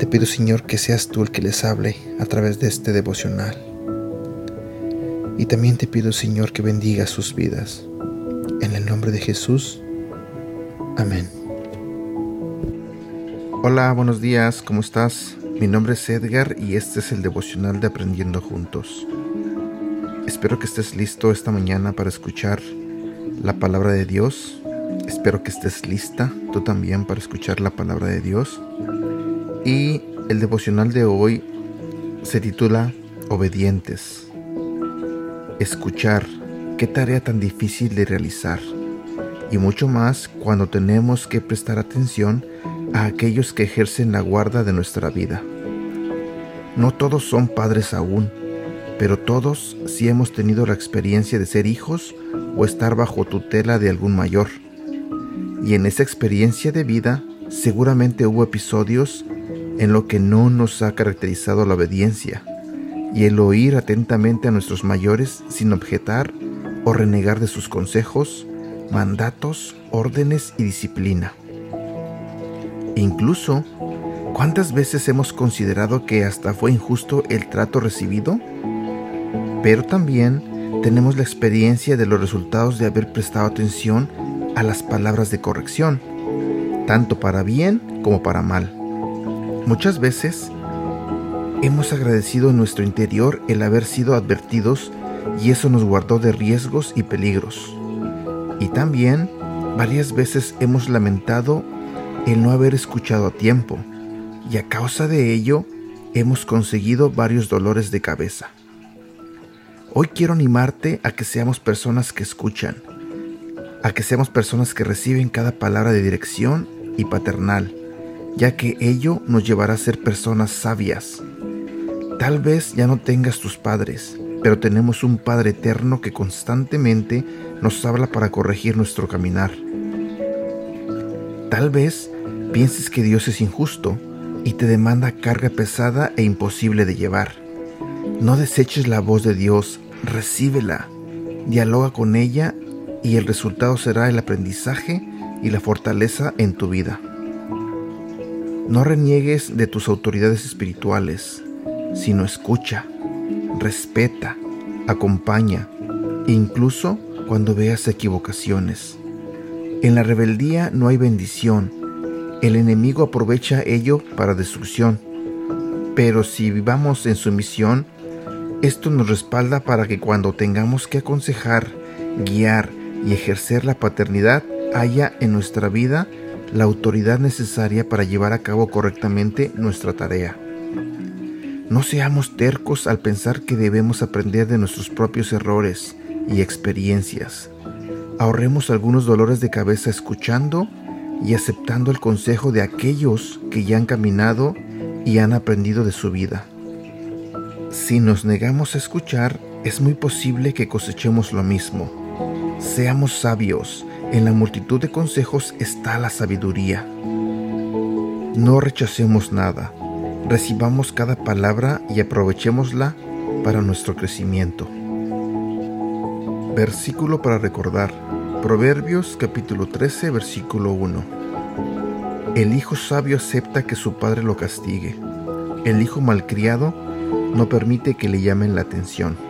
Te pido, Señor, que seas tú el que les hable a través de este devocional. Y también te pido, Señor, que bendiga sus vidas. En el nombre de Jesús. Amén. Hola, buenos días, ¿cómo estás? Mi nombre es Edgar y este es el devocional de Aprendiendo Juntos. Espero que estés listo esta mañana para escuchar la palabra de Dios. Espero que estés lista tú también para escuchar la palabra de Dios. Y el devocional de hoy se titula Obedientes. Escuchar, qué tarea tan difícil de realizar. Y mucho más cuando tenemos que prestar atención a aquellos que ejercen la guarda de nuestra vida. No todos son padres aún, pero todos sí hemos tenido la experiencia de ser hijos o estar bajo tutela de algún mayor. Y en esa experiencia de vida seguramente hubo episodios en lo que no nos ha caracterizado la obediencia y el oír atentamente a nuestros mayores sin objetar o renegar de sus consejos, mandatos, órdenes y disciplina. Incluso, ¿cuántas veces hemos considerado que hasta fue injusto el trato recibido? Pero también tenemos la experiencia de los resultados de haber prestado atención a las palabras de corrección, tanto para bien como para mal. Muchas veces hemos agradecido en nuestro interior el haber sido advertidos y eso nos guardó de riesgos y peligros. Y también varias veces hemos lamentado el no haber escuchado a tiempo, y a causa de ello hemos conseguido varios dolores de cabeza. Hoy quiero animarte a que seamos personas que escuchan, a que seamos personas que reciben cada palabra de dirección y paternal, ya que ello nos llevará a ser personas sabias. Tal vez ya no tengas tus padres, pero tenemos un Padre eterno que constantemente nos habla para corregir nuestro caminar. Tal vez pienses que Dios es injusto y te demanda carga pesada e imposible de llevar. No deseches la voz de Dios, recíbela, dialoga con ella y el resultado será el aprendizaje y la fortaleza en tu vida. No reniegues de tus autoridades espirituales, sino escucha, respeta, acompaña, incluso cuando veas equivocaciones. En la rebeldía no hay bendición. El enemigo aprovecha ello para destrucción. Pero si vivamos en sumisión, esto nos respalda para que cuando tengamos que aconsejar, guiar y ejercer la paternidad, haya en nuestra vida la autoridad necesaria para llevar a cabo correctamente nuestra tarea. No seamos tercos al pensar que debemos aprender de nuestros propios errores y experiencias ahorremos algunos dolores de cabeza escuchando y aceptando el consejo de aquellos que ya han caminado y han aprendido de su vida. Si nos negamos a escuchar, es muy posible que cosechemos lo mismo. Seamos sabios, en la multitud de consejos está la sabiduría. No rechacemos nada, recibamos cada palabra y aprovechémosla para nuestro crecimiento. Versículo para recordar. Proverbios capítulo 13, versículo 1. El hijo sabio acepta que su padre lo castigue. El hijo malcriado no permite que le llamen la atención.